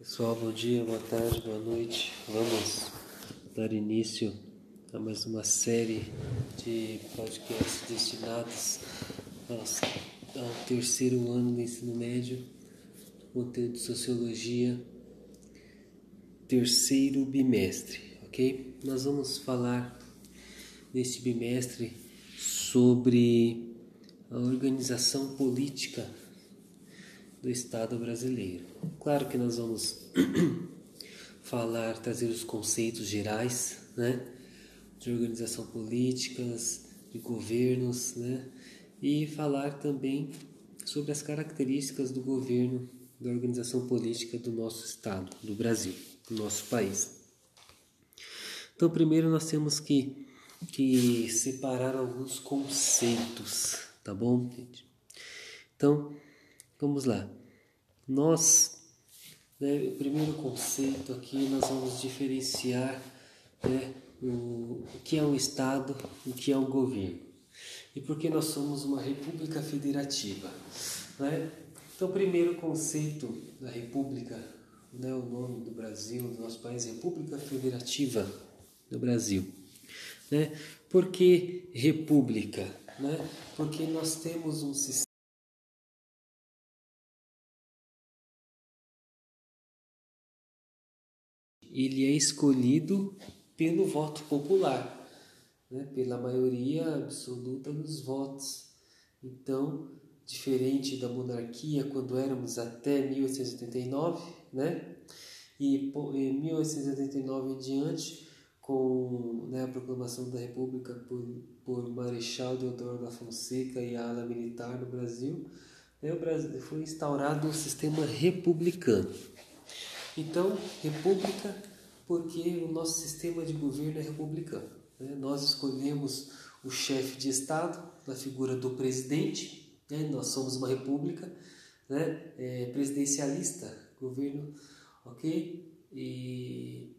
Pessoal, bom dia, boa tarde, boa noite. Vamos dar início a mais uma série de podcasts destinados ao terceiro ano do ensino médio, conteúdo de sociologia, terceiro bimestre, ok? Nós vamos falar neste bimestre sobre a organização política do Estado brasileiro. Claro que nós vamos falar, trazer os conceitos gerais, né, de organização políticas, de governos, né, e falar também sobre as características do governo, da organização política do nosso Estado, do Brasil, do nosso país. Então, primeiro nós temos que, que separar alguns conceitos, tá bom, gente? Então, Vamos lá. Nós, né, o primeiro conceito aqui, nós vamos diferenciar né, o, o que é um Estado, o que é um governo. E por que nós somos uma república federativa. Né? Então, o primeiro conceito da república, né, o nome do Brasil, do nosso país, República Federativa do Brasil. Né? Por que república? Né? Porque nós temos um sistema ele é escolhido pelo voto popular, né? pela maioria absoluta dos votos. Então, diferente da monarquia quando éramos até 1889, né? E em 1889 em diante, com né, a proclamação da República por, por Marechal Deodoro da Fonseca e a ala militar no Brasil, né, o Brasil foi instaurado o um sistema republicano. Então, república, porque o nosso sistema de governo é republicano. Né? Nós escolhemos o chefe de Estado na figura do presidente, né? nós somos uma república né? É, presidencialista, governo, ok? E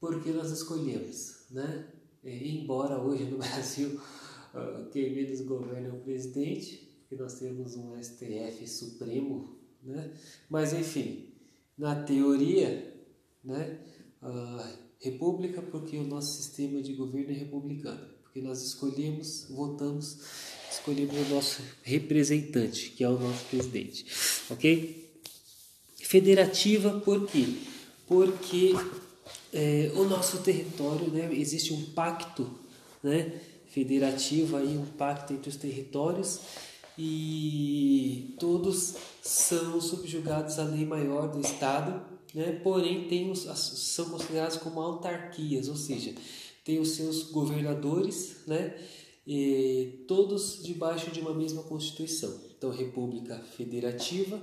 por que nós escolhemos? Né? É, embora hoje no Brasil uh, quem menos governa é o presidente, porque nós temos um STF supremo, né? mas enfim, na teoria, né, república, porque o nosso sistema de governo é republicano, porque nós escolhemos, votamos, escolhemos o nosso representante, que é o nosso presidente, ok? Federativa, por quê? Porque é, o nosso território, né, existe um pacto, né, federativo aí, um pacto entre os territórios e todos são subjugados à lei maior do Estado, né? porém tem os, são considerados como autarquias, ou seja, tem os seus governadores, né? E todos debaixo de uma mesma Constituição. Então, República Federativa,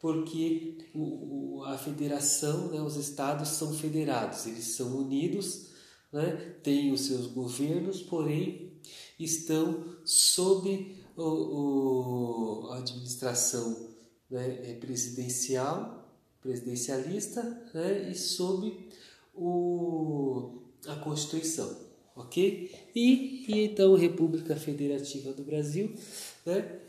porque o, o, a federação, né, os estados são federados, eles são unidos, né, têm os seus governos, porém estão sob o, o, a administração né, é presidencial, presidencialista né, e sob o, a Constituição, ok? E, e então República Federativa do Brasil né,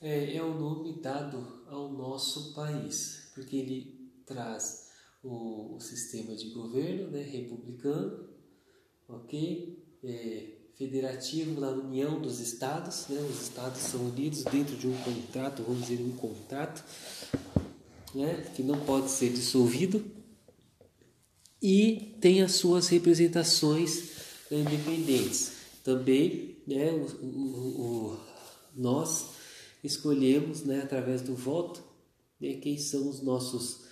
é, é o nome dado ao nosso país, porque ele traz o, o sistema de governo né, republicano, ok? É, federativo na união dos estados, né? os estados são unidos dentro de um contrato, vamos dizer, um contrato, né? que não pode ser dissolvido, e tem as suas representações né, independentes. Também né, o, o, o, nós escolhemos, né, através do voto, né, quem são os nossos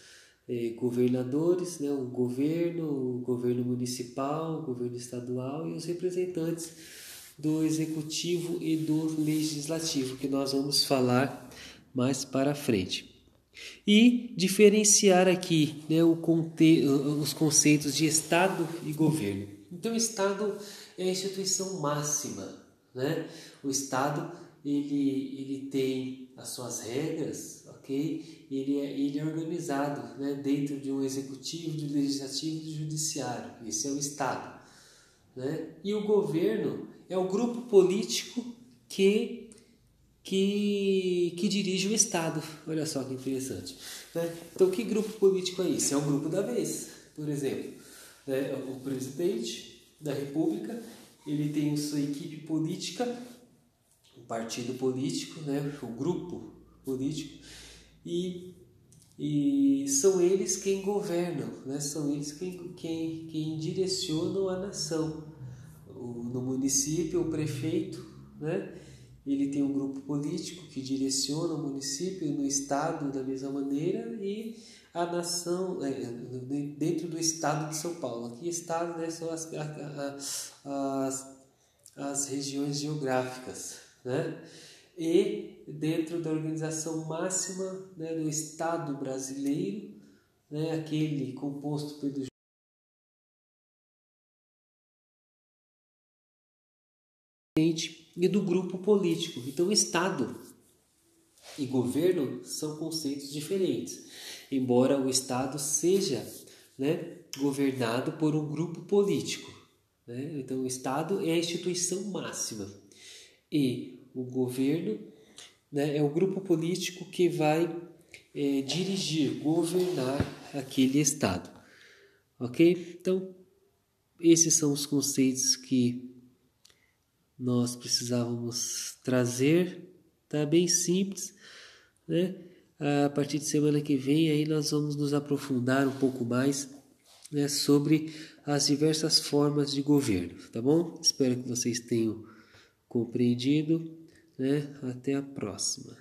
eh, governadores, né, o governo, o governo municipal, o governo estadual e os representantes do executivo e do legislativo, que nós vamos falar mais para frente. E diferenciar aqui né, conte os conceitos de Estado e governo. Então, o Estado é a instituição máxima. Né? O Estado ele, ele tem as suas regras, ok? Ele é, ele é organizado né, dentro de um executivo, de legislativo e de judiciário. Esse é o Estado. Né? E o governo é o grupo político que que, que dirige o Estado. Olha só que interessante. Né? Então, que grupo político é esse? É o grupo da vez, por exemplo. Né? O presidente da República ele tem sua equipe política, o partido político, né? o grupo político, e, e são eles quem governam, né? são eles quem, quem, quem direcionam a nação. O, no município, o prefeito, né? ele tem um grupo político que direciona o município, no estado da mesma maneira e a nação é, dentro do estado de São Paulo. Aqui estado né, são as, as, as regiões geográficas, né? E dentro da organização máxima né, do Estado brasileiro, né, aquele composto pelo e do grupo político. Então, Estado e governo são conceitos diferentes, embora o Estado seja né, governado por um grupo político. Né? Então, o Estado é a instituição máxima e o governo né, é o grupo político que vai é, dirigir, governar aquele Estado. Ok? Então, esses são os conceitos que nós precisávamos trazer, tá bem simples, né? A partir de semana que vem aí nós vamos nos aprofundar um pouco mais né, sobre as diversas formas de governo, tá bom? Espero que vocês tenham compreendido, né? Até a próxima.